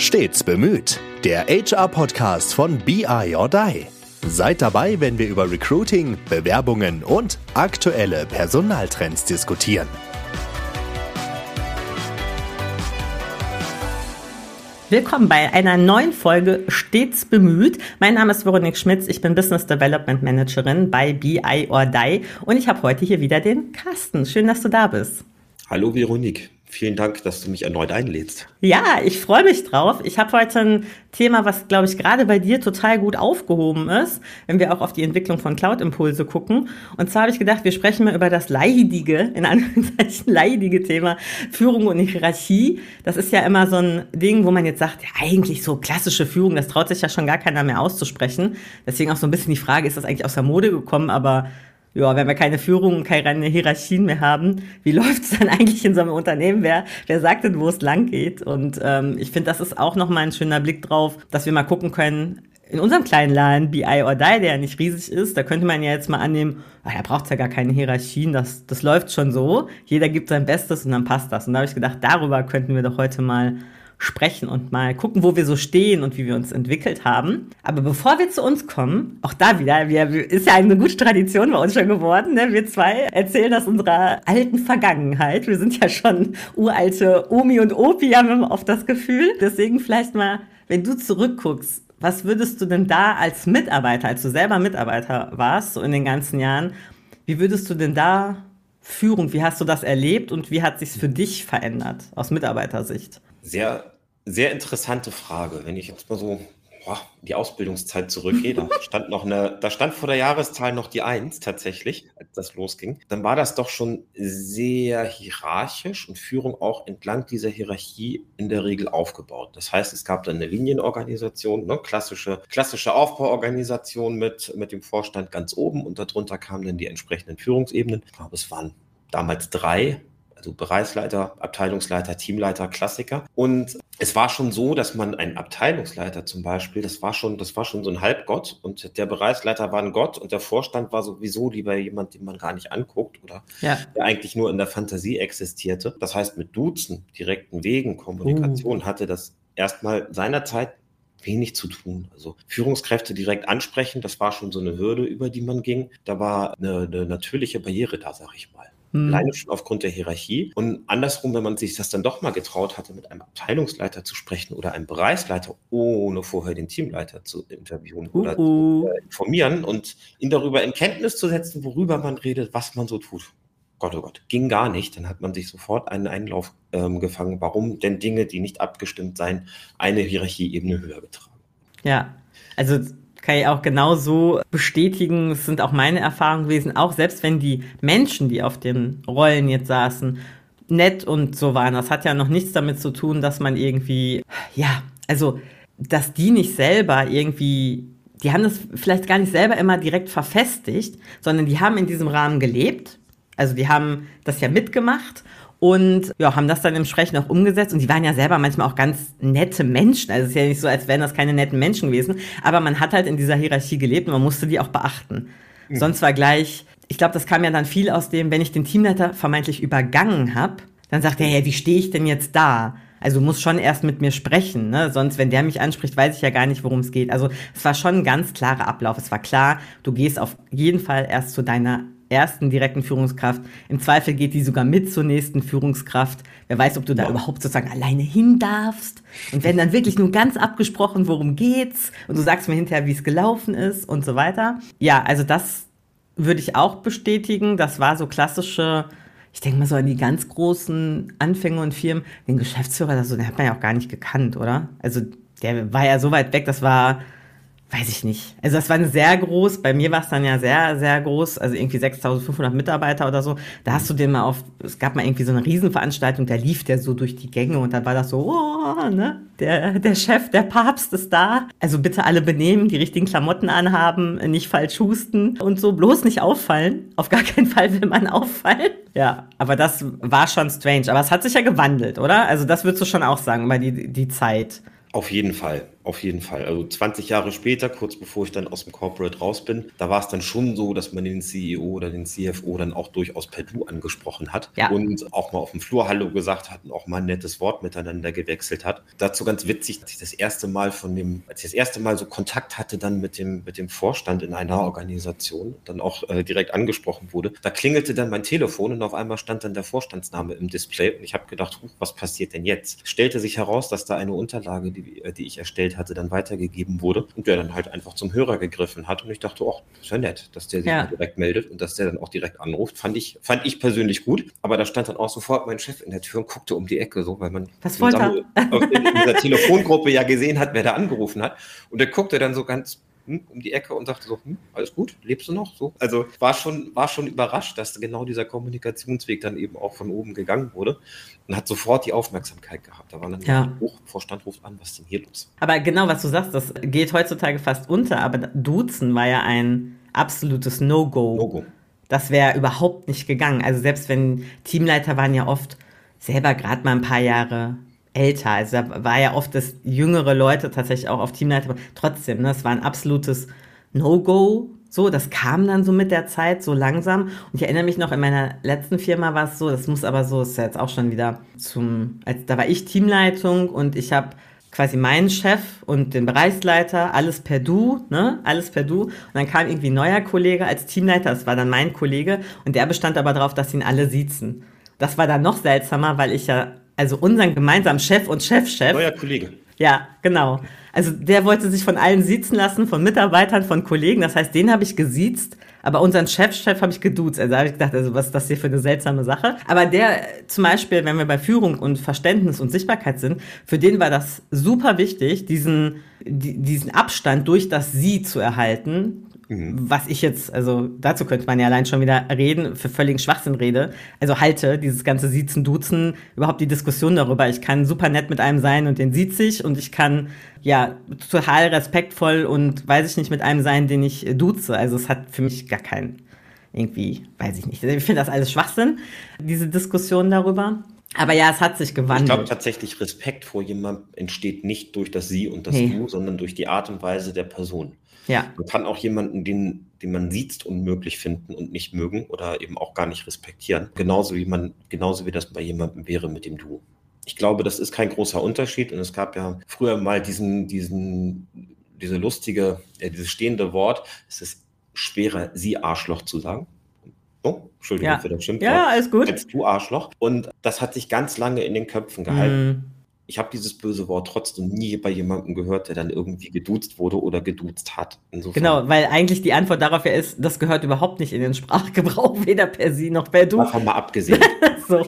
Stets bemüht. Der HR-Podcast von BI or Die. Seid dabei, wenn wir über Recruiting, Bewerbungen und aktuelle Personaltrends diskutieren. Willkommen bei einer neuen Folge Stets bemüht. Mein Name ist Veronique Schmitz, ich bin Business Development Managerin bei BI or Die und ich habe heute hier wieder den Carsten. Schön, dass du da bist. Hallo Veronique. Vielen Dank, dass du mich erneut einlädst. Ja, ich freue mich drauf. Ich habe heute ein Thema, was, glaube ich, gerade bei dir total gut aufgehoben ist, wenn wir auch auf die Entwicklung von Cloud-Impulse gucken. Und zwar habe ich gedacht, wir sprechen mal über das leidige, in Anführungszeichen leidige Thema Führung und Hierarchie. Das ist ja immer so ein Ding, wo man jetzt sagt, ja, eigentlich so klassische Führung, das traut sich ja schon gar keiner mehr auszusprechen. Deswegen auch so ein bisschen die Frage, ist das eigentlich aus der Mode gekommen? Aber ja, wenn wir keine Führung und keine Hierarchien mehr haben, wie läuft es dann eigentlich in so einem Unternehmen? Wer, wer sagt denn, wo es lang geht? Und ähm, ich finde, das ist auch nochmal ein schöner Blick drauf, dass wir mal gucken können, in unserem kleinen Laden, BI or Die, der ja nicht riesig ist, da könnte man ja jetzt mal annehmen, ach, da braucht es ja gar keine Hierarchien, das, das läuft schon so. Jeder gibt sein Bestes und dann passt das. Und da habe ich gedacht, darüber könnten wir doch heute mal sprechen und mal gucken, wo wir so stehen und wie wir uns entwickelt haben. Aber bevor wir zu uns kommen, auch da wieder, wir, ist ja eine gute Tradition bei uns schon geworden. Ne? Wir zwei erzählen aus unserer alten Vergangenheit. Wir sind ja schon uralte Omi und Opi, haben wir oft das Gefühl. Deswegen vielleicht mal, wenn du zurückguckst, was würdest du denn da als Mitarbeiter, als du selber Mitarbeiter warst, so in den ganzen Jahren, wie würdest du denn da Führung, wie hast du das erlebt und wie hat sich's für dich verändert aus Mitarbeitersicht? Sehr, sehr interessante Frage. Wenn ich jetzt mal so boah, die Ausbildungszeit zurückgehe, da stand noch eine, da stand vor der Jahreszahl noch die Eins tatsächlich, als das losging. Dann war das doch schon sehr hierarchisch und Führung auch entlang dieser Hierarchie in der Regel aufgebaut. Das heißt, es gab dann eine Linienorganisation, ne, klassische, klassische Aufbauorganisation mit, mit dem Vorstand ganz oben und darunter kamen dann die entsprechenden Führungsebenen. Ich glaube, es waren damals drei also Bereichsleiter, Abteilungsleiter, Teamleiter, Klassiker. Und es war schon so, dass man einen Abteilungsleiter zum Beispiel, das war schon, das war schon so ein Halbgott und der Bereichsleiter war ein Gott und der Vorstand war sowieso lieber jemand, den man gar nicht anguckt oder ja. der eigentlich nur in der Fantasie existierte. Das heißt, mit Duzen, direkten Wegen, Kommunikation uh. hatte das erstmal seinerzeit wenig zu tun. Also Führungskräfte direkt ansprechen, das war schon so eine Hürde, über die man ging. Da war eine, eine natürliche Barriere da, sag ich mal. Mhm. Alleine schon aufgrund der Hierarchie. Und andersrum, wenn man sich das dann doch mal getraut hatte, mit einem Abteilungsleiter zu sprechen oder einem Bereichsleiter, ohne vorher den Teamleiter zu interviewen uh -uh. oder zu äh, informieren und ihn darüber in Kenntnis zu setzen, worüber man redet, was man so tut. Gott, oh Gott, ging gar nicht. Dann hat man sich sofort einen Einlauf ähm, gefangen, warum denn Dinge, die nicht abgestimmt seien, eine Hierarchieebene höher betragen. Ja, also kann ich auch genau so bestätigen. Es sind auch meine Erfahrungen gewesen, auch selbst wenn die Menschen, die auf den Rollen jetzt saßen, nett und so waren. Das hat ja noch nichts damit zu tun, dass man irgendwie, ja, also, dass die nicht selber irgendwie, die haben das vielleicht gar nicht selber immer direkt verfestigt, sondern die haben in diesem Rahmen gelebt. Also die haben das ja mitgemacht und ja, haben das dann entsprechend auch umgesetzt. Und die waren ja selber manchmal auch ganz nette Menschen. Also es ist ja nicht so, als wären das keine netten Menschen gewesen. Aber man hat halt in dieser Hierarchie gelebt und man musste die auch beachten. Mhm. Sonst war gleich, ich glaube, das kam ja dann viel aus dem, wenn ich den Teamleiter vermeintlich übergangen habe, dann sagt er, ja, wie stehe ich denn jetzt da? Also muss schon erst mit mir sprechen, ne? Sonst, wenn der mich anspricht, weiß ich ja gar nicht, worum es geht. Also es war schon ein ganz klarer Ablauf. Es war klar, du gehst auf jeden Fall erst zu deiner ersten direkten Führungskraft. Im Zweifel geht die sogar mit zur nächsten Führungskraft. Wer weiß, ob du da ja. überhaupt sozusagen alleine hin darfst. Und wenn dann wirklich nur ganz abgesprochen, worum geht's und du sagst mir hinterher, wie es gelaufen ist und so weiter. Ja, also das würde ich auch bestätigen. Das war so klassische, ich denke mal so an die ganz großen Anfänge und Firmen. Den Geschäftsführer, das so, den hat man ja auch gar nicht gekannt, oder? Also der war ja so weit weg, das war weiß ich nicht. Also das war eine sehr groß, bei mir war es dann ja sehr, sehr groß, also irgendwie 6500 Mitarbeiter oder so. Da hast du den mal auf, es gab mal irgendwie so eine Riesenveranstaltung, da lief der so durch die Gänge und dann war das so, oh, ne, der, der Chef, der Papst ist da. Also bitte alle benehmen, die richtigen Klamotten anhaben, nicht falsch husten und so, bloß nicht auffallen. Auf gar keinen Fall will man auffallen. Ja, aber das war schon strange. Aber es hat sich ja gewandelt, oder? Also das würdest du schon auch sagen, über die, die Zeit. Auf jeden Fall auf jeden Fall. Also 20 Jahre später, kurz bevor ich dann aus dem Corporate raus bin, da war es dann schon so, dass man den CEO oder den CFO dann auch durchaus per Du angesprochen hat Ja. und auch mal auf dem Flur Hallo gesagt hat und auch mal ein nettes Wort miteinander gewechselt hat. Dazu ganz witzig, dass ich das erste Mal von dem, als ich das erste Mal so Kontakt hatte dann mit dem, mit dem Vorstand in einer Organisation, dann auch äh, direkt angesprochen wurde, da klingelte dann mein Telefon und auf einmal stand dann der Vorstandsname im Display und ich habe gedacht, was passiert denn jetzt? Stellte sich heraus, dass da eine Unterlage, die, äh, die ich erstellt hatte, dann weitergegeben wurde und der dann halt einfach zum Hörer gegriffen hat. Und ich dachte, ach, das ist ja nett, dass der sich Ja. direkt meldet und dass der dann auch direkt anruft, fand ich, fand ich persönlich gut, aber da stand dann auch sofort mein Chef in der Tür und guckte um die Ecke, so, weil man in, in dieser Telefongruppe ja gesehen hat, wer da angerufen hat. Und der guckte dann so ganz hm, um die Ecke und sagte so, hm, alles gut, lebst du noch? So, also war schon, war schon überrascht, dass genau dieser Kommunikationsweg dann eben auch von oben gegangen wurde und hat sofort die Aufmerksamkeit gehabt. Da war dann Ja. hoch, Vorstand ruft an, was ist denn hier los? Aber genau, was du sagst, das geht heutzutage fast unter, aber Duzen war ja ein absolutes No-Go. Logo. Das wäre überhaupt nicht gegangen. Also selbst wenn Teamleiter waren ja oft selber gerade mal ein paar Jahre älter. Also da war ja oft, dass jüngere Leute tatsächlich auch auf Teamleiter waren. Trotzdem, ne, es war ein absolutes No-Go. So, das kam dann so mit der Zeit so langsam. Und ich erinnere mich noch, in meiner letzten Firma war es so, das muss aber so, ist ja jetzt auch schon wieder zum, als, da war ich Teamleitung und ich habe quasi meinen Chef und den Bereichsleiter, alles per Du, ne? Alles per Du. Und dann kam irgendwie ein neuer Kollege als Teamleiter, das war dann mein Kollege, und der bestand aber darauf, dass ihn alle siezen. Das war dann noch seltsamer, weil ich ja, also unseren gemeinsamen Chef und Chefchef, Neuer Kollege. ja, genau. Also der wollte sich von allen siezen lassen, von Mitarbeitern, von Kollegen. Das heißt, den habe ich gesiezt, aber unseren Chefchef habe ich geduzt. Also da habe ich gedacht, also was ist das hier für eine seltsame Sache? Aber der zum Beispiel, wenn wir bei Führung und Verständnis und Sichtbarkeit sind, für den war das super wichtig, diesen, die, diesen Abstand durch das Sie zu erhalten. Was ich jetzt, also dazu könnte man ja allein schon wieder reden, für völligen Schwachsinn rede. Also halte dieses ganze Siezen, Duzen, überhaupt die Diskussion darüber. Ich kann super nett mit einem sein und den sieht sich und ich kann ja total respektvoll und weiß ich nicht mit einem sein, den ich duze. Also es hat für mich gar keinen, irgendwie, weiß ich nicht. Ich finde das alles Schwachsinn, diese Diskussion darüber. Aber ja, es hat sich Ich glaube gewandelt. tatsächlich, Respekt vor jemandem entsteht nicht durch das Sie und das Nee. Du, sondern durch die Art und Weise der Person. Ja, Man kann auch jemanden, den, den man sieht, unmöglich finden und nicht mögen oder eben auch gar nicht respektieren. Genauso wie man, genauso wie das bei jemandem wäre mit dem Du. Ich glaube, das ist kein großer Unterschied. Und es gab ja früher mal diesen, diesen, diese lustige, äh, dieses stehende Wort. Es ist schwerer, Sie Arschloch zu sagen. Oh, Entschuldigung Ja. für das Schimpfwort. ja, alles gut. Als du Arschloch. Und das hat sich ganz lange in den Köpfen gehalten Mm, ich habe dieses böse Wort trotzdem nie bei jemandem gehört, der dann irgendwie geduzt wurde oder geduzt hat. Insofern Genau, weil eigentlich die Antwort darauf ja ist, das gehört überhaupt nicht in den Sprachgebrauch, weder per Sie noch per Du. davon mal abgesehen. So.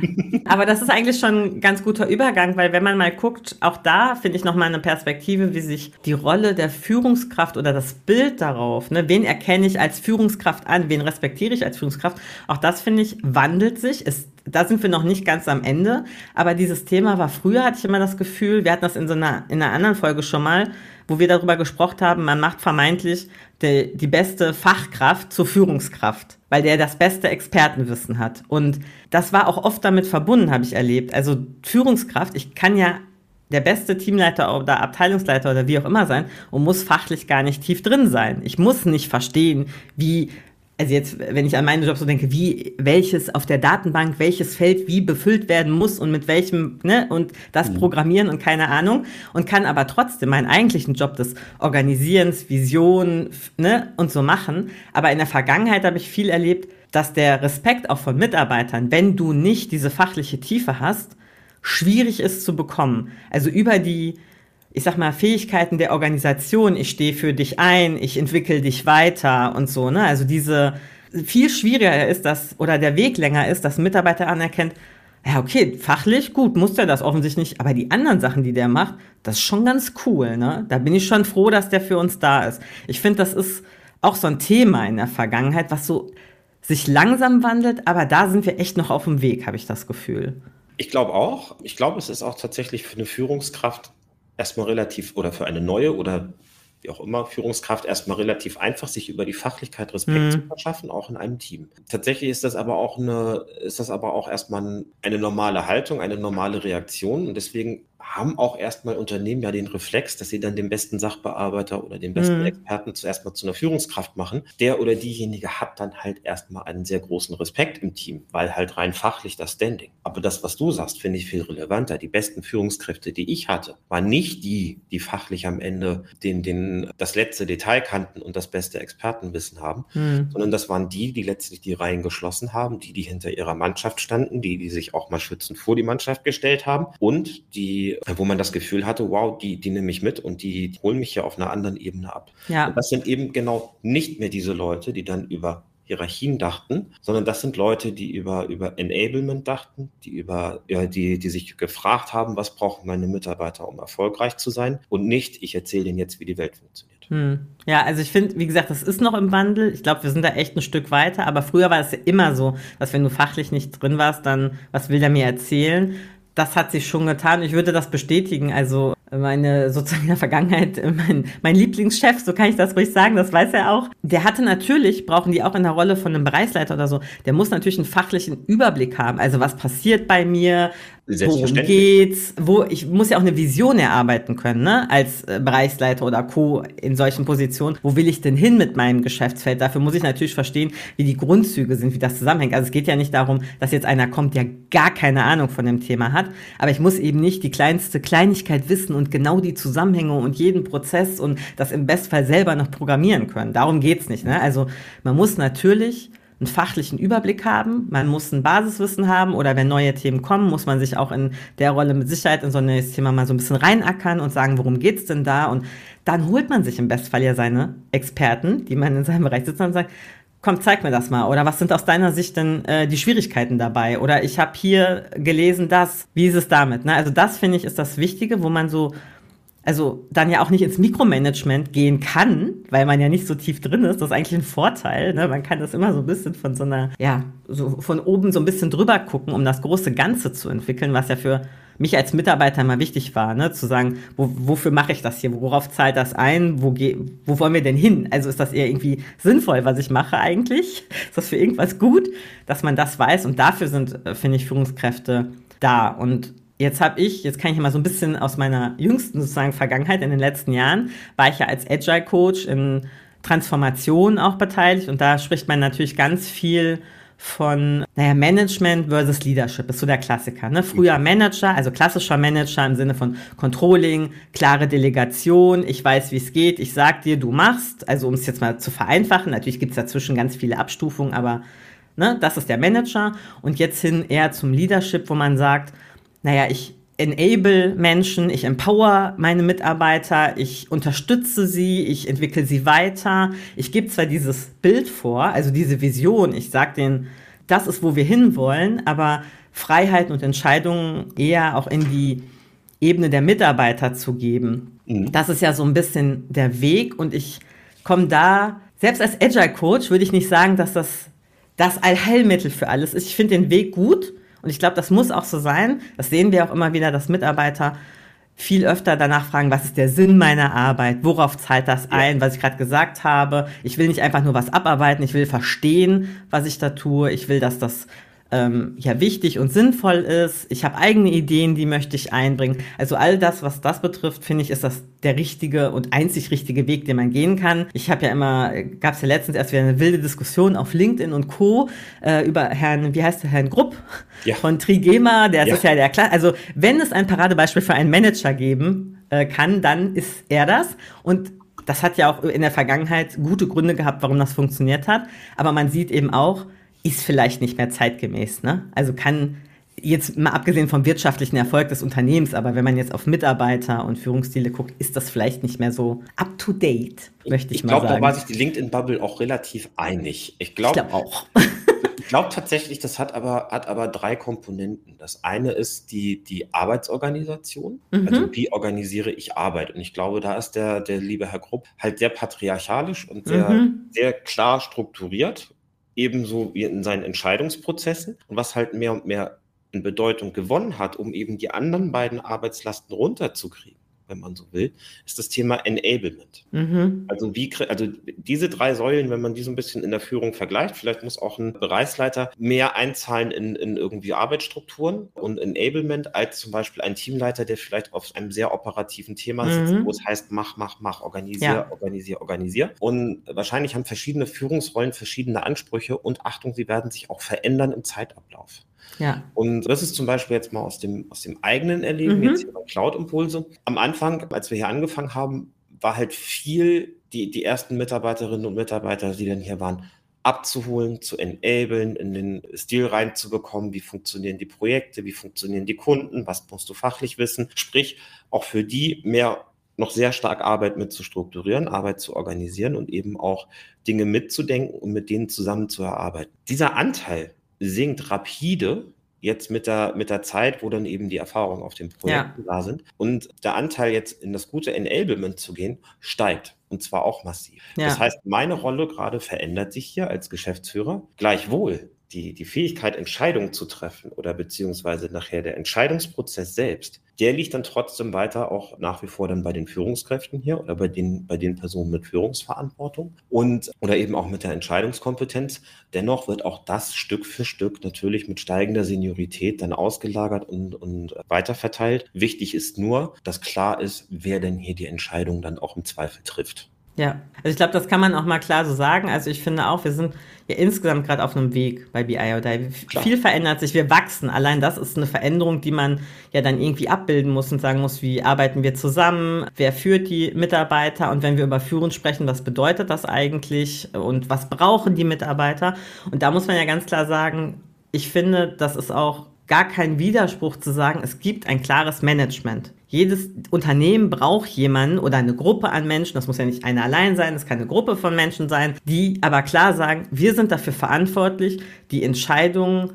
Aber das ist eigentlich schon ein ganz guter Übergang, weil wenn man mal guckt, auch da finde ich nochmal eine Perspektive, wie sich die Rolle der Führungskraft oder das Bild darauf, ne, wen erkenne ich als Führungskraft an, wen respektiere ich als Führungskraft, auch das finde ich wandelt sich. Es, da sind wir noch nicht ganz am Ende, aber dieses Thema war früher, hatte ich immer das Gefühl, wir hatten das in so einer, in einer anderen Folge schon mal, wo wir darüber gesprochen haben, man macht vermeintlich die, die beste Fachkraft zur Führungskraft, weil der das beste Expertenwissen hat. Und das war auch oft damit verbunden, habe ich erlebt. Also Führungskraft, ich kann ja der beste Teamleiter oder Abteilungsleiter oder wie auch immer sein und muss fachlich gar nicht tief drin sein. Ich muss nicht verstehen, wie also jetzt, wenn ich an meinen Job so denke, wie welches auf der Datenbank, welches Feld wie befüllt werden muss und mit welchem, ne, und das Programmieren und keine Ahnung und kann aber trotzdem meinen eigentlichen Job des Organisierens, Vision, ne, und so machen. Aber in der Vergangenheit habe ich viel erlebt, dass der Respekt auch von Mitarbeitern, wenn du nicht diese fachliche Tiefe hast, schwierig ist zu bekommen. Also über die, ich sag mal, Fähigkeiten der Organisation, ich stehe für dich ein, ich entwickle dich weiter und so, ne? Also diese viel schwieriger ist das, oder der Weg länger ist, dass Mitarbeiter anerkennt, ja, okay, fachlich gut, muss der das offensichtlich nicht, aber die anderen Sachen, die der macht, das ist schon ganz cool, ne? Da bin ich schon froh, dass der für uns da ist. Ich finde, das ist auch so ein Thema in der Vergangenheit, was so sich langsam wandelt, aber da sind wir echt noch auf dem Weg, habe ich das Gefühl. Ich glaube auch. Ich glaube, es ist auch tatsächlich für eine Führungskraft erstmal relativ oder für eine neue oder wie auch immer Führungskraft erstmal relativ einfach, sich über die Fachlichkeit Respekt Mhm. zu verschaffen, auch in einem Team. Tatsächlich ist das aber auch eine, ist das aber auch erstmal ein- eine normale Haltung, eine normale Reaktion und deswegen haben auch erstmal Unternehmen ja den Reflex, dass sie dann den besten Sachbearbeiter oder den besten mhm. Experten zuerst mal zu einer Führungskraft machen. Der oder diejenige hat dann halt erstmal einen sehr großen Respekt im Team, weil halt rein fachlich das Standing. Aber das, was du sagst, finde ich viel relevanter. Die besten Führungskräfte, die ich hatte, waren nicht die, die fachlich am Ende den, den, das letzte Detail kannten und das beste Expertenwissen haben, mhm. sondern das waren die, die letztlich die Reihen geschlossen haben, die, die hinter ihrer Mannschaft standen, die, die sich auch mal schützend vor die Mannschaft gestellt haben und die wo man das Gefühl hatte, wow, die, die nehme ich mit und die, die holen mich ja auf einer anderen Ebene ab. Ja. Und das sind eben genau nicht mehr diese Leute, die dann über Hierarchien dachten, sondern das sind Leute, die über, über Enablement dachten, die über, ja, die, die sich gefragt haben, was brauchen meine Mitarbeiter, um erfolgreich zu sein und nicht, ich erzähle denen jetzt, wie die Welt funktioniert. Hm. Ja, also ich finde, wie gesagt, das ist noch im Wandel. Ich glaube, wir sind da echt ein Stück weiter, aber früher war es ja immer so, dass wenn du fachlich nicht drin warst, dann, was will der mir erzählen? Das hat sich schon getan. Ich würde das bestätigen. Also meine sozusagen in der Vergangenheit, mein, mein Lieblingschef, so kann ich das ruhig sagen, das weiß er auch. Der hatte natürlich, brauchen die auch in der Rolle von einem Bereichsleiter oder so, der muss natürlich einen fachlichen Überblick haben. Also was passiert bei mir, Worum geht's? Wo, ich muss ja auch eine Vision erarbeiten können, ne? Als äh, Bereichsleiter oder Co. in solchen Positionen. Wo will ich denn hin mit meinem Geschäftsfeld? Dafür muss ich natürlich verstehen, wie die Grundzüge sind, wie das zusammenhängt. Also es geht ja nicht darum, dass jetzt einer kommt, der gar keine Ahnung von dem Thema hat. Aber ich muss eben nicht die kleinste Kleinigkeit wissen und genau die Zusammenhänge und jeden Prozess und das im Bestfall selber noch programmieren können. Darum geht's nicht, ne? Also man muss natürlich einen fachlichen Überblick haben, man muss ein Basiswissen haben oder wenn neue Themen kommen, muss man sich auch in der Rolle mit Sicherheit in so ein neues Thema mal so ein bisschen reinackern und sagen, worum geht's denn da? Und dann holt man sich im Bestfall ja seine Experten, die man in seinem Bereich sitzen und sagt, komm, zeig mir das mal. Oder was sind aus deiner Sicht denn äh, die Schwierigkeiten dabei? Oder ich habe hier gelesen das, wie ist es damit? Ne? Also das finde ich ist das Wichtige, wo man so also dann ja auch nicht ins Mikromanagement gehen kann, weil man ja nicht so tief drin ist. Das ist eigentlich ein Vorteil. Ne? Man kann das immer so ein bisschen von so einer, ja, so von oben so ein bisschen drüber gucken, um das große Ganze zu entwickeln, was ja für mich als Mitarbeiter immer wichtig war, ne? zu sagen, wo, wofür mache ich das hier, worauf zahlt das ein, wo, geh, wo wollen wir denn hin? Also ist das eher irgendwie sinnvoll, was ich mache eigentlich? Ist das für irgendwas gut, dass man das weiß? Und dafür sind, äh, finde ich, Führungskräfte da. Und Jetzt habe ich, jetzt kann ich mal so ein bisschen aus meiner jüngsten sozusagen Vergangenheit in den letzten Jahren, war ich ja als Agile Coach in Transformation auch beteiligt und da spricht man natürlich ganz viel von, naja, Management versus Leadership, ist so der Klassiker. Ne? Früher Manager, also klassischer Manager im Sinne von Controlling, klare Delegation, ich weiß, wie es geht, ich sag dir, du machst, also um es jetzt mal zu vereinfachen, natürlich gibt es dazwischen ganz viele Abstufungen, aber ne, das ist der Manager und jetzt hin eher zum Leadership, wo man sagt, naja, ich enable Menschen, ich empower meine Mitarbeiter, ich unterstütze sie, ich entwickle sie weiter. Ich gebe zwar dieses Bild vor, also diese Vision, ich sage denen, das ist, wo wir hinwollen, aber Freiheiten und Entscheidungen eher auch in die Ebene der Mitarbeiter zu geben. Mhm. Das ist ja so ein bisschen der Weg und ich komme da, selbst als Agile Coach würde ich nicht sagen, dass das das Allheilmittel für alles ist. Ich finde den Weg gut und ich glaube, das muss auch so sein. Das sehen wir auch immer wieder, dass Mitarbeiter viel öfter danach fragen, was ist der Sinn meiner Arbeit? Worauf zahlt das ein? Was ich gerade gesagt habe. Ich will nicht einfach nur was abarbeiten. Ich will verstehen, was ich da tue. Ich will, dass das ähm, ja wichtig und sinnvoll ist. Ich habe eigene Ideen, die möchte ich einbringen. Also all das, was das betrifft, finde ich, ist das der richtige und einzig richtige Weg, den man gehen kann. Ich habe ja immer, gab es ja letztens erst wieder eine wilde Diskussion auf LinkedIn und Co. Äh, über Herrn, wie heißt der, Herrn Grupp ja. von Trigema, der ja. ist ja der klar. Also wenn es ein Paradebeispiel für einen Manager geben äh, kann, dann ist er das. Und das hat ja auch in der Vergangenheit gute Gründe gehabt, warum das funktioniert hat. Aber man sieht eben auch, ist vielleicht nicht mehr zeitgemäß. Ne? Also kann jetzt mal abgesehen vom wirtschaftlichen Erfolg des Unternehmens, aber wenn man jetzt auf Mitarbeiter und Führungsstile guckt, ist das vielleicht nicht mehr so up to date, möchte ich, ich mal glaub, sagen. Ich glaube, da war sich die LinkedIn-Bubble auch relativ einig. Ich glaube glaub auch. ich glaube tatsächlich, das hat aber, hat aber drei Komponenten. Das eine ist die, die Arbeitsorganisation. Mhm. Also wie organisiere ich Arbeit? Und ich glaube, da ist der, der liebe Herr Grupp halt sehr patriarchalisch und sehr, mhm. sehr klar strukturiert ebenso wie in seinen Entscheidungsprozessen und was halt mehr und mehr in Bedeutung gewonnen hat, um eben die anderen beiden Arbeitslasten runterzukriegen. Wenn man so will, ist das Thema Enablement. Mhm. Also wie, also diese drei Säulen, wenn man die so ein bisschen in der Führung vergleicht, vielleicht muss auch ein Bereichsleiter mehr einzahlen in, in irgendwie Arbeitsstrukturen und Enablement als zum Beispiel ein Teamleiter, der vielleicht auf einem sehr operativen Thema sitzt, mhm. wo es heißt, mach, mach, mach, organisier, ja. organisier, organisier. Und wahrscheinlich haben verschiedene Führungsrollen verschiedene Ansprüche und Achtung, sie werden sich auch verändern im Zeitablauf. Ja. Und das ist zum Beispiel jetzt mal aus dem, aus dem eigenen Erleben, mhm. jetzt hier bei Cloud Impulse. Am Anfang, als wir hier angefangen haben, war halt viel die, die ersten Mitarbeiterinnen und Mitarbeiter, die dann hier waren, abzuholen, zu enablen, in den Stil reinzubekommen, wie funktionieren die Projekte, wie funktionieren die Kunden, was musst du fachlich wissen. Sprich, auch für die mehr noch sehr stark Arbeit mit zu strukturieren, Arbeit zu organisieren und eben auch Dinge mitzudenken und mit denen zusammen zu erarbeiten. Dieser Anteil sinkt rapide jetzt mit der, mit der Zeit, wo dann eben die Erfahrungen auf dem Projekt ja. da sind. Und der Anteil jetzt in das gute Enablement zu gehen, steigt. Und zwar auch massiv. Ja. Das heißt, meine Rolle gerade verändert sich hier als Geschäftsführer. Gleichwohl die, die Fähigkeit, Entscheidungen zu treffen oder beziehungsweise nachher der Entscheidungsprozess selbst, der liegt dann trotzdem weiter auch nach wie vor dann bei den Führungskräften hier oder bei den, bei den Personen mit Führungsverantwortung und oder eben auch mit der Entscheidungskompetenz. Dennoch wird auch das Stück für Stück natürlich mit steigender Seniorität dann ausgelagert und, und weiterverteilt. Wichtig ist nur, dass klar ist, wer denn hier die Entscheidung dann auch im Zweifel trifft. Ja, also ich glaube, das kann man auch mal klar so sagen. Also ich finde auch, wir sind ja insgesamt gerade auf einem Weg bei BI oder viel verändert sich, wir wachsen. Allein das ist eine Veränderung, die man ja dann irgendwie abbilden muss und sagen muss, wie arbeiten wir zusammen, wer führt die Mitarbeiter und wenn wir über Führen sprechen, was bedeutet das eigentlich und was brauchen die Mitarbeiter? Und da muss man ja ganz klar sagen, ich finde, das ist auch gar kein Widerspruch zu sagen, es gibt ein klares Management. Jedes Unternehmen braucht jemanden oder eine Gruppe an Menschen, das muss ja nicht einer allein sein, es kann eine Gruppe von Menschen sein, die aber klar sagen, wir sind dafür verantwortlich, die Entscheidungen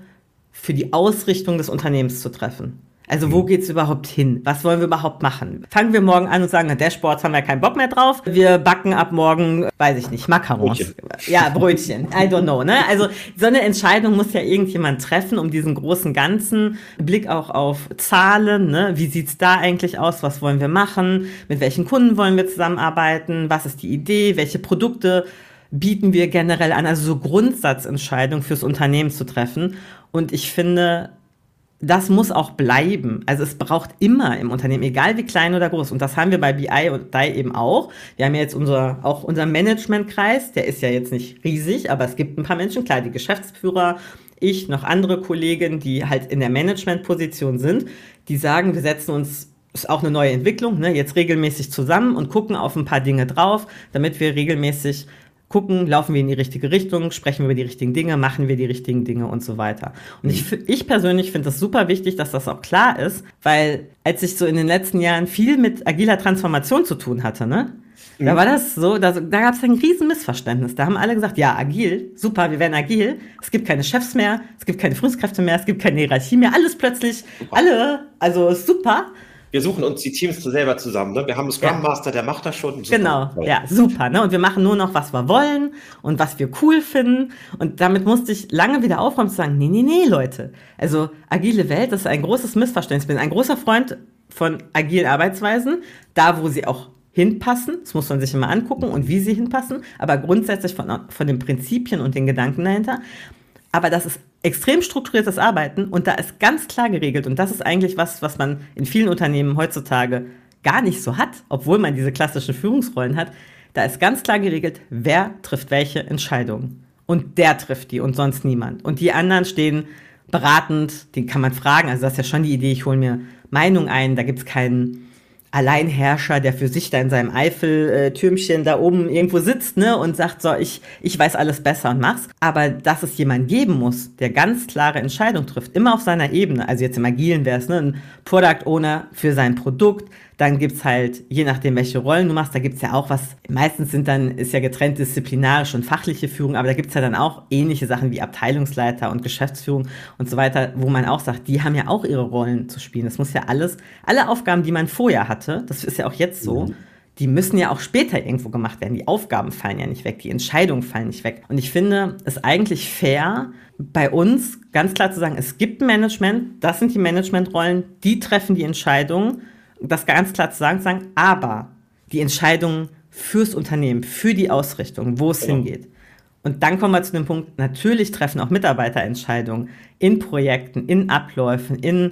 für die Ausrichtung des Unternehmens zu treffen. Also wo mhm. geht's überhaupt hin? Was wollen wir überhaupt machen? Fangen wir morgen an und sagen, na, Dashboards haben wir keinen Bock mehr drauf. Wir backen ab morgen, weiß ich nicht, Macarons. Brötchen. Ja, Brötchen. I don't know. Ne? Also so eine Entscheidung muss ja irgendjemand treffen, um diesen großen ganzen Blick auch auf Zahlen. Ne? Wie sieht's da eigentlich aus? Was wollen wir machen? Mit welchen Kunden wollen wir zusammenarbeiten? Was ist die Idee? Welche Produkte bieten wir generell an? Also so Grundsatzentscheidungen fürs Unternehmen zu treffen. Und ich finde, das muss auch bleiben. Also es braucht immer im Unternehmen, egal wie klein oder groß. Und das haben wir bei BI und DI eben auch. Wir haben ja jetzt unser, auch unser Managementkreis, der ist ja jetzt nicht riesig, aber es gibt ein paar Menschen, klar, die Geschäftsführer, ich, noch andere Kollegen, die halt in der Managementposition sind, die sagen, wir setzen uns ist auch eine neue Entwicklung, ne, jetzt regelmäßig zusammen und gucken auf ein paar Dinge drauf, damit wir regelmäßig gucken, laufen wir in die richtige Richtung, sprechen wir über die richtigen Dinge, machen wir die richtigen Dinge und so weiter. Und ich, ich persönlich finde es super wichtig, dass das auch klar ist, weil als ich so in den letzten Jahren viel mit agiler Transformation zu tun hatte, ne? Da war das so, da, da gab es ein riesen Missverständnis. Da haben alle gesagt, ja, agil, super, wir werden agil. Es gibt keine Chefs mehr, es gibt keine Führungskräfte mehr, es gibt keine Hierarchie mehr, alles plötzlich, alle, also super wir suchen uns die Teams selber zusammen. Ne? Wir haben einen Scrum ja. Master, der macht das schon. Super. Genau, ja, super. Ne? Und wir machen nur noch, was wir wollen und was wir cool finden. Und damit musste ich lange wieder aufräumen zu sagen, nee, nee, nee, Leute. Also agile Welt, das ist ein großes Missverständnis. Ich bin ein großer Freund von agilen Arbeitsweisen, da wo sie auch hinpassen. Das muss man sich immer angucken und wie sie hinpassen. Aber grundsätzlich von, von den Prinzipien und den Gedanken dahinter. Aber das ist extrem strukturiertes Arbeiten und da ist ganz klar geregelt und das ist eigentlich was, was man in vielen Unternehmen heutzutage gar nicht so hat, obwohl man diese klassischen Führungsrollen hat. Da ist ganz klar geregelt, wer trifft welche Entscheidungen. Und der trifft die und sonst niemand. Und die anderen stehen beratend, den kann man fragen. Also das ist ja schon die Idee, ich hole mir Meinung ein, da gibt es keinen Alleinherrscher, der für sich da in seinem Eiffeltürmchen da oben irgendwo sitzt, ne, und sagt, so, ich, ich weiß alles besser und mach's. Aber dass es jemanden geben muss, der ganz klare Entscheidungen trifft, immer auf seiner Ebene, also jetzt im Agilen wäre es, ne, ein Product Owner für sein Produkt, dann gibt's halt, je nachdem, welche Rollen du machst, da gibt's ja auch was, meistens sind dann, ist ja getrennt disziplinarische und fachliche Führung, aber da gibt's ja dann auch ähnliche Sachen wie Abteilungsleiter und Geschäftsführung und so weiter, wo man auch sagt, die haben ja auch ihre Rollen zu spielen. Das muss ja alles, alle Aufgaben, die man vorher hatte, das ist ja auch jetzt so, mhm. die müssen ja auch später irgendwo gemacht werden. Die Aufgaben fallen ja nicht weg, die Entscheidungen fallen nicht weg. Und ich finde es eigentlich fair, bei uns ganz klar zu sagen, es gibt ein Management, das sind die Managementrollen, die treffen die Entscheidungen das ganz klar zu sagen, zu sagen, aber die Entscheidung fürs Unternehmen, für die Ausrichtung, wo es genau. hingeht. Und dann kommen wir zu dem Punkt, natürlich treffen auch Mitarbeiter Entscheidungen in Projekten, in Abläufen, in,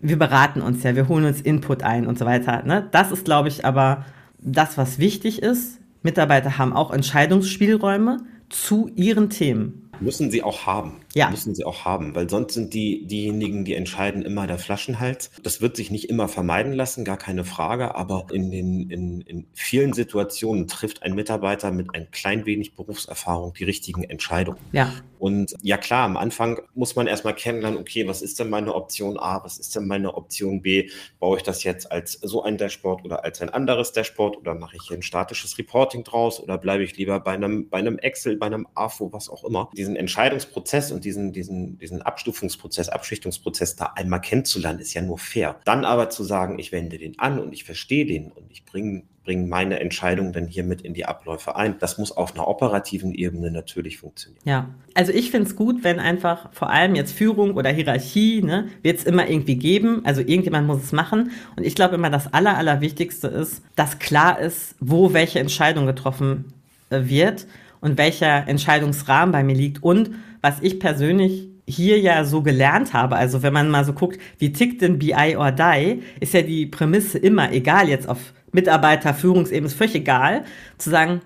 wir beraten uns ja, wir holen uns Input ein und so weiter. Ne? Das ist, glaube ich, aber das, was wichtig ist. Mitarbeiter haben auch Entscheidungsspielräume zu ihren Themen. Müssen sie auch haben. Ja. Müssen sie auch haben, weil sonst sind die, diejenigen, die entscheiden, immer der Flaschenhals. Das wird sich nicht immer vermeiden lassen, gar keine Frage, aber in, den, in, in vielen Situationen trifft ein Mitarbeiter mit ein klein wenig Berufserfahrung die richtigen Entscheidungen. Ja. Und ja klar, am Anfang muss man erstmal kennenlernen, okay, was ist denn meine Option A, was ist denn meine Option B? Baue ich das jetzt als so ein Dashboard oder als ein anderes Dashboard oder mache ich hier ein statisches Reporting draus oder bleibe ich lieber bei einem, bei einem Excel, bei einem AFO, was auch immer. Diesen Entscheidungsprozess und diesen, diesen, diesen Abstufungsprozess, Abschichtungsprozess da einmal kennenzulernen, ist ja nur fair. Dann aber zu sagen, ich wende den an und ich verstehe den und ich bringe bringen meine Entscheidung dann hier mit in die Abläufe ein. Das muss auf einer operativen Ebene natürlich funktionieren. Ja, also ich finde es gut, wenn einfach vor allem jetzt Führung oder Hierarchie, ne, wird es immer irgendwie geben. Also irgendjemand muss es machen. Und ich glaube immer, das Aller, Allerwichtigste ist, dass klar ist, wo welche Entscheidung getroffen äh, wird und welcher Entscheidungsrahmen bei mir liegt und was ich persönlich hier ja so gelernt habe, also wenn man mal so guckt, wie tickt denn BI or Die, ist ja die Prämisse immer, egal jetzt auf Mitarbeiter, Führungsebene, ist völlig egal, zu sagen,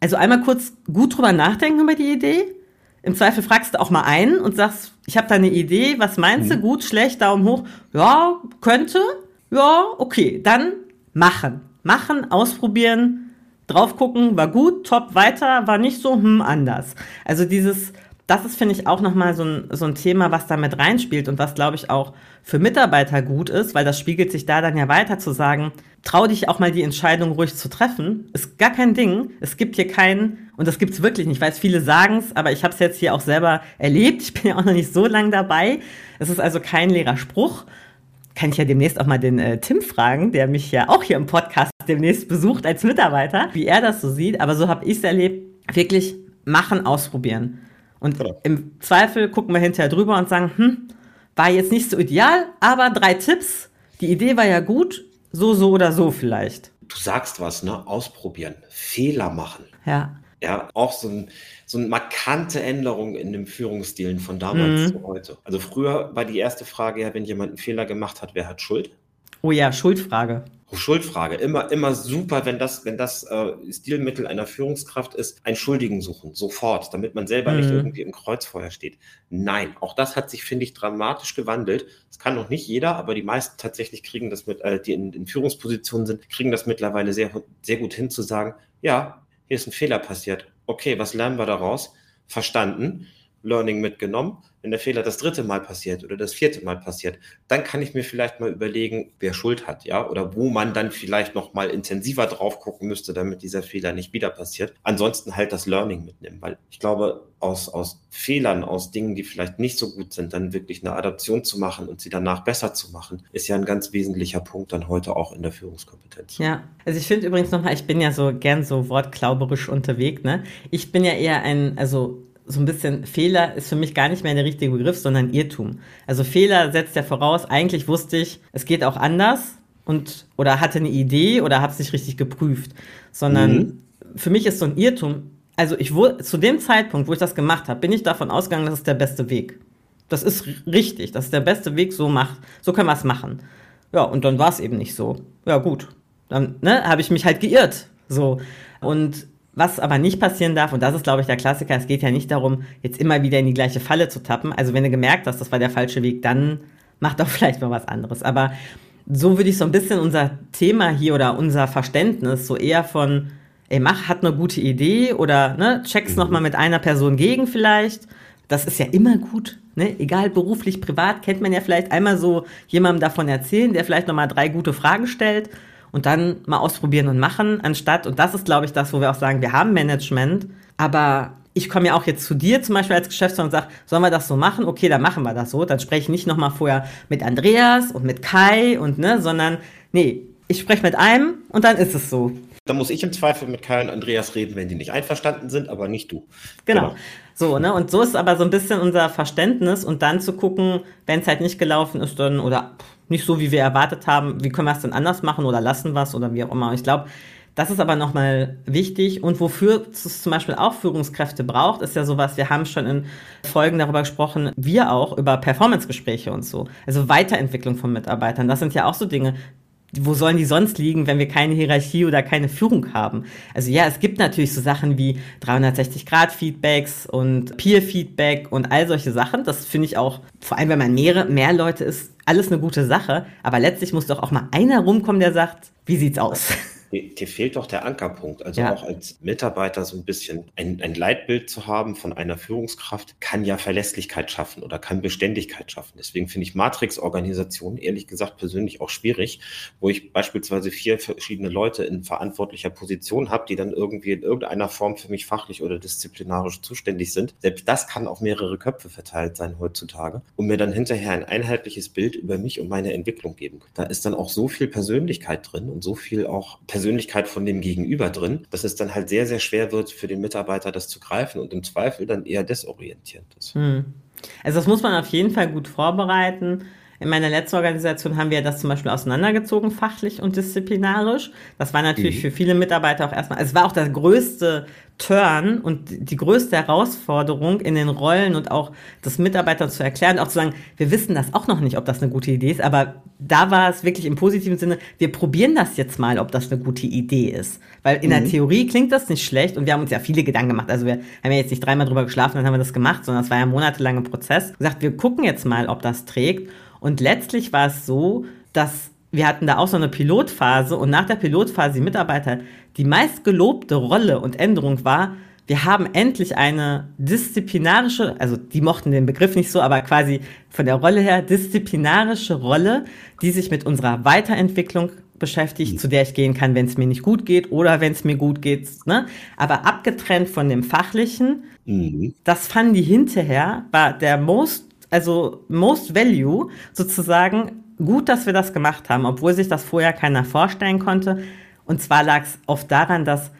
also einmal kurz gut drüber nachdenken über die Idee. Im Zweifel fragst du auch mal einen und sagst, ich habe da eine Idee, was meinst mhm. du? Gut, schlecht, Daumen hoch. Ja, könnte. Ja, okay, dann machen. Machen, ausprobieren, drauf gucken, war gut, top, weiter, war nicht so, hm, anders. Also dieses das ist, finde ich, auch nochmal so ein, so ein Thema, was da mit reinspielt und was, glaube ich, auch für Mitarbeiter gut ist, weil das spiegelt sich da dann ja weiter zu sagen, trau dich auch mal die Entscheidung ruhig zu treffen. Ist gar kein Ding. Es gibt hier keinen, und das gibt es wirklich nicht. Ich weiß, viele sagen es, aber ich habe es jetzt hier auch selber erlebt. Ich bin ja auch noch nicht so lange dabei. Es ist also kein leerer Spruch. Kann ich ja demnächst auch mal den äh, Tim fragen, der mich ja auch hier im Podcast demnächst besucht als Mitarbeiter, wie er das so sieht. Aber so habe ich es erlebt. Wirklich machen, ausprobieren. Und genau. im Zweifel gucken wir hinterher drüber und sagen, hm, war jetzt nicht so ideal, aber drei Tipps. Die Idee war ja gut, so, so oder so vielleicht. Du sagst was, ne? Ausprobieren, Fehler machen. Ja. Ja, auch so, ein, so eine markante Änderung in den Führungsstilen von damals mhm. zu heute. Also früher war die erste Frage ja, wenn jemand einen Fehler gemacht hat, wer hat Schuld? Oh ja, Schuldfrage. Schuldfrage. Immer, immer super, wenn das, wenn das äh, Stilmittel einer Führungskraft ist, ein Schuldigen suchen, sofort, damit man selber mhm. nicht irgendwie im Kreuzfeuer steht. Nein, auch das hat sich, finde ich, dramatisch gewandelt. Das kann noch nicht jeder, aber die meisten tatsächlich kriegen das mit, äh, die in, in Führungspositionen sind, kriegen das mittlerweile sehr, sehr gut hin zu sagen, ja, hier ist ein Fehler passiert. Okay, was lernen wir daraus? Verstanden, Learning mitgenommen wenn der Fehler das dritte Mal passiert oder das vierte Mal passiert, dann kann ich mir vielleicht mal überlegen, wer Schuld hat, ja, oder wo man dann vielleicht noch mal intensiver drauf gucken müsste, damit dieser Fehler nicht wieder passiert. Ansonsten halt das Learning mitnehmen, weil ich glaube, aus, aus Fehlern, aus Dingen, die vielleicht nicht so gut sind, dann wirklich eine Adaption zu machen und sie danach besser zu machen, ist ja ein ganz wesentlicher Punkt dann heute auch in der Führungskompetenz. Ja, also ich finde übrigens nochmal, ich bin ja so gern so wortklauberisch unterwegs, ne? Ich bin ja eher ein, also so ein bisschen Fehler ist für mich gar nicht mehr der richtige Begriff, sondern Irrtum. Also Fehler setzt ja voraus, eigentlich wusste ich, es geht auch anders und oder hatte eine Idee oder habe es nicht richtig geprüft, sondern mhm. für mich ist so ein Irrtum, also ich wurde zu dem Zeitpunkt, wo ich das gemacht habe, bin ich davon ausgegangen, das ist der beste Weg. Das ist richtig, das ist der beste Weg, so macht, so können wir es machen. Ja, und dann war es eben nicht so. Ja, gut. Dann ne, habe ich mich halt geirrt. So. Und was aber nicht passieren darf, und das ist, glaube ich, der Klassiker, es geht ja nicht darum, jetzt immer wieder in die gleiche Falle zu tappen. Also wenn du gemerkt hast, das war der falsche Weg, dann mach doch vielleicht mal was anderes. Aber so würde ich so ein bisschen unser Thema hier oder unser Verständnis so eher von, ey, mach, hat eine gute Idee oder ne, check's mhm. nochmal mit einer Person gegen vielleicht. Das ist ja immer gut, ne? Egal beruflich, privat, kennt man ja vielleicht einmal so jemandem davon erzählen, der vielleicht nochmal drei gute Fragen stellt und dann mal ausprobieren und machen, anstatt, und das ist, glaube ich, das, wo wir auch sagen, wir haben Management, aber ich komme ja auch jetzt zu dir zum Beispiel als Geschäftsführer und sage, sollen wir das so machen? Okay, dann machen wir das so. Dann spreche ich nicht nochmal vorher mit Andreas und mit Kai und ne, sondern nee, ich spreche mit einem und dann ist es so. Da muss ich im Zweifel mit Kai und Andreas reden, wenn die nicht einverstanden sind, aber nicht du. Genau. genau. So, ne? Und so ist aber so ein bisschen unser Verständnis und dann zu gucken, wenn es halt nicht gelaufen ist, dann oder nicht so, wie wir erwartet haben. Wie können wir es denn anders machen oder lassen was oder wie auch immer. Ich glaube, das ist aber nochmal wichtig und wofür es zum Beispiel auch Führungskräfte braucht, ist ja sowas, wir haben schon in Folgen darüber gesprochen, wir auch über Performancegespräche und so. Also Weiterentwicklung von Mitarbeitern. Das sind ja auch so Dinge, wo sollen die sonst liegen, wenn wir keine Hierarchie oder keine Führung haben? Also ja, es gibt natürlich so Sachen wie 360-Grad-Feedbacks und Peer-Feedback und all solche Sachen. Das finde ich auch, vor allem wenn man mehrere, mehr Leute ist, alles eine gute Sache. Aber letztlich muss doch auch mal einer rumkommen, der sagt, wie sieht's aus? Dir fehlt doch der Ankerpunkt. Also ja. auch als Mitarbeiter so ein bisschen ein, ein Leitbild zu haben von einer Führungskraft, kann ja Verlässlichkeit schaffen oder kann Beständigkeit schaffen. Deswegen finde ich Matrix-Organisationen ehrlich gesagt persönlich auch schwierig, wo ich beispielsweise vier verschiedene Leute in verantwortlicher Position habe, die dann irgendwie in irgendeiner Form für mich fachlich oder disziplinarisch zuständig sind. Selbst das kann auf mehrere Köpfe verteilt sein heutzutage und mir dann hinterher ein einheitliches Bild über mich und meine Entwicklung geben. Da ist dann auch so viel Persönlichkeit drin und so viel auch Persönlichkeit Persönlichkeit von dem Gegenüber drin, dass es dann halt sehr, sehr schwer wird für den Mitarbeiter, das zu greifen und im Zweifel dann eher desorientierend ist. Hm. Also das muss man auf jeden Fall gut vorbereiten. In meiner letzten Organisation haben wir das zum Beispiel auseinandergezogen, fachlich und disziplinarisch. Das war natürlich mhm. für viele Mitarbeiter auch erstmal, es war auch der größte Turn und die größte Herausforderung in den Rollen und auch das Mitarbeitern zu erklären, auch zu sagen, wir wissen das auch noch nicht, ob das eine gute Idee ist, aber da war es wirklich im positiven Sinne, wir probieren das jetzt mal, ob das eine gute Idee ist. Weil in mhm. der Theorie klingt das nicht schlecht und wir haben uns ja viele Gedanken gemacht. Also wir haben ja jetzt nicht dreimal drüber geschlafen, dann haben wir das gemacht, sondern es war ja ein monatelanger Prozess. Wir gesagt, wir gucken jetzt mal, ob das trägt. Und letztlich war es so, dass wir hatten da auch so eine Pilotphase und nach der Pilotphase die Mitarbeiter, die meist gelobte Rolle und Änderung war, wir haben endlich eine disziplinarische, also die mochten den Begriff nicht so, aber quasi von der Rolle her disziplinarische Rolle, die sich mit unserer Weiterentwicklung beschäftigt, zu der ich gehen kann, wenn es mir nicht gut geht oder wenn es mir gut geht. Ne? Aber abgetrennt von dem Fachlichen, mhm. das fanden die hinterher, war der most, also most value sozusagen gut, dass wir das gemacht haben, obwohl sich das vorher keiner vorstellen konnte. Und zwar lag es oft daran, dass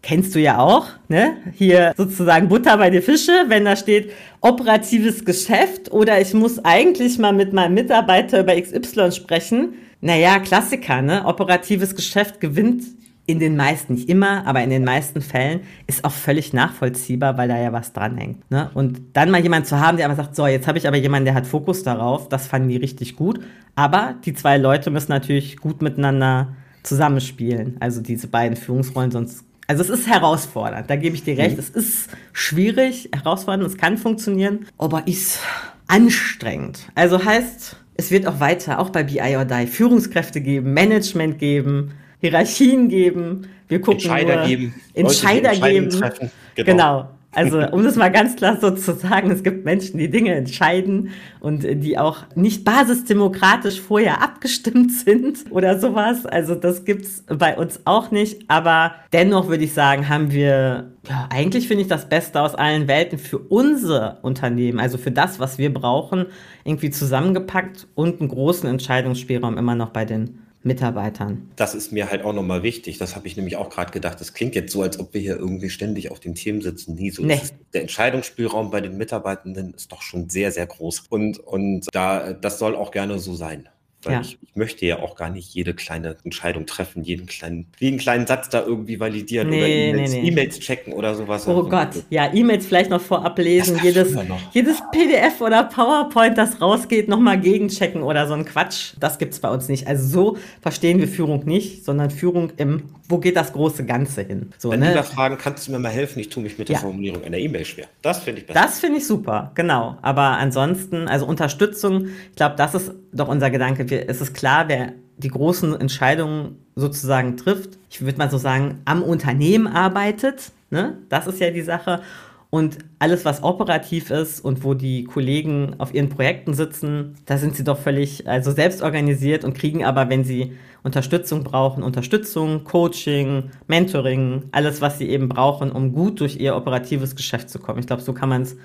kennst du ja auch, ne? Hier sozusagen Butter bei den Fische, wenn da steht operatives Geschäft oder ich muss eigentlich mal mit meinem Mitarbeiter über XY sprechen. Naja, Klassiker, ne? Operatives Geschäft gewinnt in den meisten, nicht immer, aber in den meisten Fällen ist auch völlig nachvollziehbar, weil da ja was dranhängt. Ne? Und dann mal jemand zu haben, der einfach sagt, so, jetzt habe ich aber jemanden, der hat Fokus darauf, das fanden die richtig gut. Aber die zwei Leute müssen natürlich gut miteinander zusammenspielen, also diese beiden Führungsrollen, sonst also es ist herausfordernd, da gebe ich dir recht. Mhm. Es ist schwierig, herausfordernd, es kann funktionieren, aber ist anstrengend. Also heißt, es wird auch weiter, auch bei BI or Die, Führungskräfte geben, Management geben, Hierarchien geben. Wir gucken Entscheider nur, geben. Entscheider geben. Genau. genau. Also, um das mal ganz klar so zu sagen, es gibt Menschen, die Dinge entscheiden und die auch nicht basisdemokratisch vorher abgestimmt sind oder sowas. Also, das gibt's bei uns auch nicht. Aber dennoch würde ich sagen, haben wir, ja, eigentlich finde ich das Beste aus allen Welten für unser Unternehmen, also für das, was wir brauchen, irgendwie zusammengepackt und einen großen Entscheidungsspielraum immer noch bei den Mitarbeitern. Das ist mir halt auch nochmal wichtig. Das habe ich nämlich auch gerade gedacht. Das klingt jetzt so, als ob wir hier irgendwie ständig auf den Themen sitzen. Nie so. Nee. Der Entscheidungsspielraum bei den Mitarbeitenden ist doch schon sehr, sehr groß. Und, und da, das soll auch gerne so sein. Weil ja. ich, ich, möchte ja auch gar nicht jede kleine Entscheidung treffen, jeden kleinen, jeden kleinen Satz da irgendwie validieren nee, oder E-Mails, nee, nee. E checken oder sowas. Oh Gott, ja, E-Mails vielleicht noch vorab lesen, jedes, jedes PDF oder PowerPoint, das rausgeht, nochmal gegenchecken oder so ein Quatsch. Das gibt's bei uns nicht. Also so verstehen wir Führung nicht, sondern Führung im, wo geht das große Ganze hin? So, Dann ne? lieber fragen, kannst du mir mal helfen? Ich tue mich mit der ja. Formulierung einer E-Mail schwer. Das finde ich besser. Das finde ich super, genau. Aber ansonsten, also Unterstützung, ich glaube, das ist doch unser Gedanke wir, es ist klar, wer die großen Entscheidungen sozusagen trifft, ich würde mal so sagen, am Unternehmen arbeitet. Ne? Das ist ja die Sache. Und alles, was operativ ist und wo die Kollegen auf ihren Projekten sitzen, da sind sie doch völlig also selbst organisiert und kriegen aber, wenn sie Unterstützung brauchen, Unterstützung, Coaching, Mentoring, alles, was sie eben brauchen, um gut durch ihr operatives Geschäft zu kommen. Ich glaube, so kann man es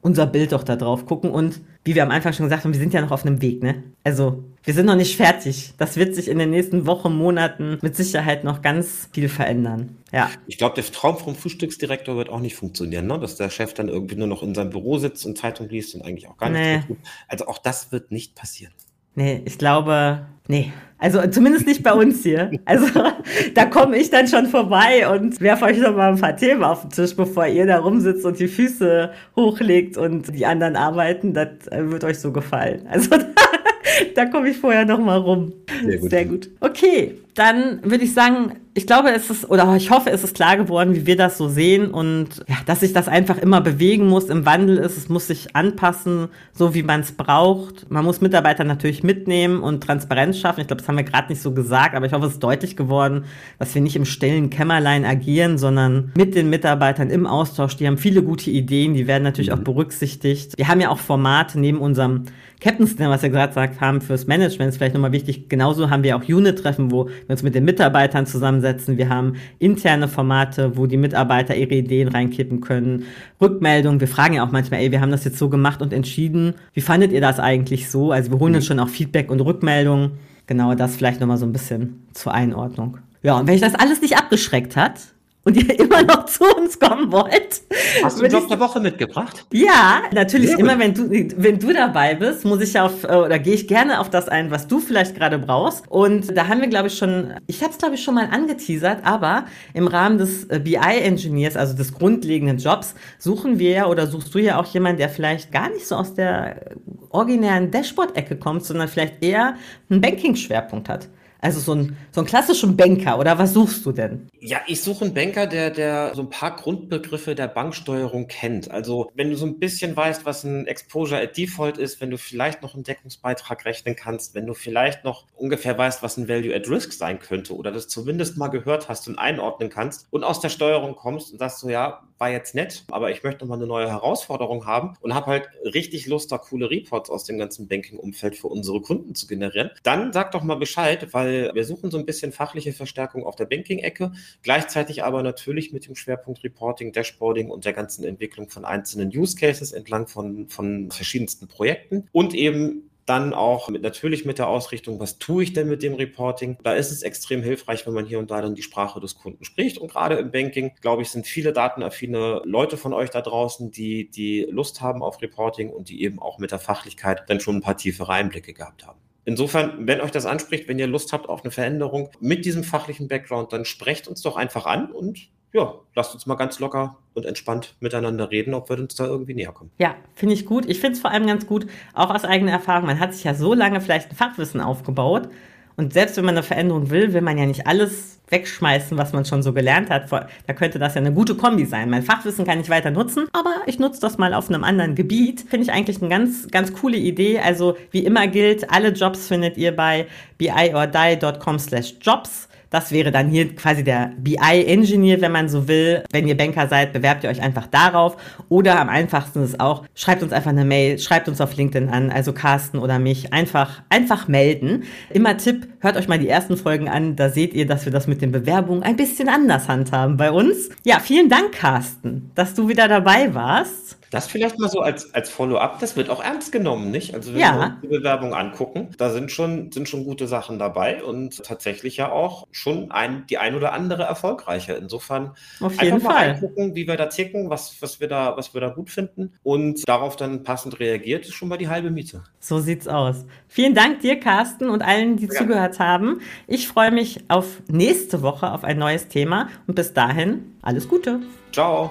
unser Bild doch da drauf gucken. Und wie wir am Anfang schon gesagt haben, wir sind ja noch auf einem Weg, ne? Also, wir sind noch nicht fertig. Das wird sich in den nächsten Wochen, Monaten mit Sicherheit noch ganz viel verändern. Ja. Ich glaube, der Traum vom Frühstücksdirektor wird auch nicht funktionieren, ne? dass der Chef dann irgendwie nur noch in seinem Büro sitzt und Zeitung liest und eigentlich auch gar nichts nee. mehr tut. Also auch das wird nicht passieren. Nee, ich glaube, nee. Also zumindest nicht bei uns hier. Also da komme ich dann schon vorbei und werfe euch noch mal ein paar Themen auf den Tisch, bevor ihr da rumsitzt und die Füße hochlegt und die anderen arbeiten. Das äh, wird euch so gefallen. Also da komme ich vorher noch mal rum. Sehr gut. Sehr gut. Okay, dann würde ich sagen, ich glaube, es ist, oder ich hoffe, es ist klar geworden, wie wir das so sehen und ja, dass sich das einfach immer bewegen muss, im Wandel ist, es muss sich anpassen, so wie man es braucht. Man muss Mitarbeiter natürlich mitnehmen und Transparenz schaffen. Ich glaube, das haben wir gerade nicht so gesagt, aber ich hoffe, es ist deutlich geworden, dass wir nicht im stillen Kämmerlein agieren, sondern mit den Mitarbeitern im Austausch. Die haben viele gute Ideen, die werden natürlich mhm. auch berücksichtigt. Wir haben ja auch Formate neben unserem Captain's Dinner, was wir gesagt haben, fürs Management ist vielleicht nochmal wichtig. Genauso haben wir auch Unit-Treffen, wo wir uns mit den Mitarbeitern zusammensetzen. Wir haben interne Formate, wo die Mitarbeiter ihre Ideen reinkippen können. Rückmeldungen. Wir fragen ja auch manchmal, ey, wir haben das jetzt so gemacht und entschieden. Wie fandet ihr das eigentlich so? Also wir holen uns schon auch Feedback und Rückmeldungen. Genau das vielleicht nochmal so ein bisschen zur Einordnung. Ja, und wenn ich das alles nicht abgeschreckt hat, und ihr immer noch zu uns kommen wollt. Hast du einen Job der Woche mitgebracht? Ja, natürlich immer, wenn du, wenn du dabei bist, muss ich auf, äh, oder gehe ich gerne auf das ein, was du vielleicht gerade brauchst. Und da haben wir, glaube ich, schon, ich habe es, glaube ich, schon mal angeteasert, aber im Rahmen des äh, BI-Engineers, also des grundlegenden Jobs, suchen wir ja oder suchst du ja auch jemanden, der vielleicht gar nicht so aus der originären Dashboard-Ecke kommt, sondern vielleicht eher einen Banking-Schwerpunkt hat. Also so, ein, so einen klassischen Banker oder was suchst du denn? Ja, ich suche einen Banker, der, der so ein paar Grundbegriffe der Banksteuerung kennt. Also wenn du so ein bisschen weißt, was ein Exposure at Default ist, wenn du vielleicht noch einen Deckungsbeitrag rechnen kannst, wenn du vielleicht noch ungefähr weißt, was ein Value at Risk sein könnte oder das zumindest mal gehört hast und einordnen kannst und aus der Steuerung kommst und sagst so, ja, war jetzt nett, aber ich möchte noch mal eine neue Herausforderung haben und habe halt richtig Lust, da coole Reports aus dem ganzen Banking-Umfeld für unsere Kunden zu generieren, dann sag doch mal Bescheid, weil wir suchen so ein bisschen fachliche Verstärkung auf der Banking-Ecke, gleichzeitig aber natürlich mit dem Schwerpunkt Reporting, Dashboarding und der ganzen Entwicklung von einzelnen Use Cases entlang von, von verschiedensten Projekten und eben dann auch mit, natürlich mit der Ausrichtung, was tue ich denn mit dem Reporting? Da ist es extrem hilfreich, wenn man hier und da dann die Sprache des Kunden spricht. Und gerade im Banking, glaube ich, sind viele datenaffine Leute von euch da draußen, die, die Lust haben auf Reporting und die eben auch mit der Fachlichkeit dann schon ein paar tiefere Einblicke gehabt haben. Insofern, wenn euch das anspricht, wenn ihr Lust habt auf eine Veränderung mit diesem fachlichen Background, dann sprecht uns doch einfach an und ja, lasst uns mal ganz locker und entspannt miteinander reden, ob wir uns da irgendwie näher kommen. Ja, finde ich gut. Ich finde es vor allem ganz gut, auch aus eigener Erfahrung. Man hat sich ja so lange vielleicht ein Fachwissen aufgebaut. Und selbst wenn man eine Veränderung will, will man ja nicht alles wegschmeißen, was man schon so gelernt hat. Da könnte das ja eine gute Kombi sein. Mein Fachwissen kann ich weiter nutzen, aber ich nutze das mal auf einem anderen Gebiet. Finde ich eigentlich eine ganz, ganz coole Idee. Also wie immer gilt, alle Jobs findet ihr bei biordie.com slash jobs. Das wäre dann hier quasi der BI-Engineer, wenn man so will. Wenn ihr Banker seid, bewerbt ihr euch einfach darauf. Oder am einfachsten ist auch, schreibt uns einfach eine Mail, schreibt uns auf LinkedIn an, also Carsten oder mich. Einfach, einfach melden. Immer Tipp, hört euch mal die ersten Folgen an. Da seht ihr, dass wir das mit den Bewerbungen ein bisschen anders handhaben bei uns. Ja, vielen Dank, Carsten, dass du wieder dabei warst. Das vielleicht mal so als, als Follow-up, das wird auch ernst genommen, nicht? Also wenn ja. wir uns die Bewerbung angucken, da sind schon, sind schon gute Sachen dabei und tatsächlich ja auch schon ein, die ein oder andere erfolgreiche. Insofern Auf jeden einfach Fall. mal gucken, wie wir da ticken, was, was, wir da, was wir da gut finden und darauf dann passend reagiert, ist schon mal die halbe Miete. So sieht's aus. Vielen Dank dir, Carsten, und allen, die ja. zugehört haben. Ich freue mich auf nächste Woche auf ein neues Thema und bis dahin alles Gute. Ciao.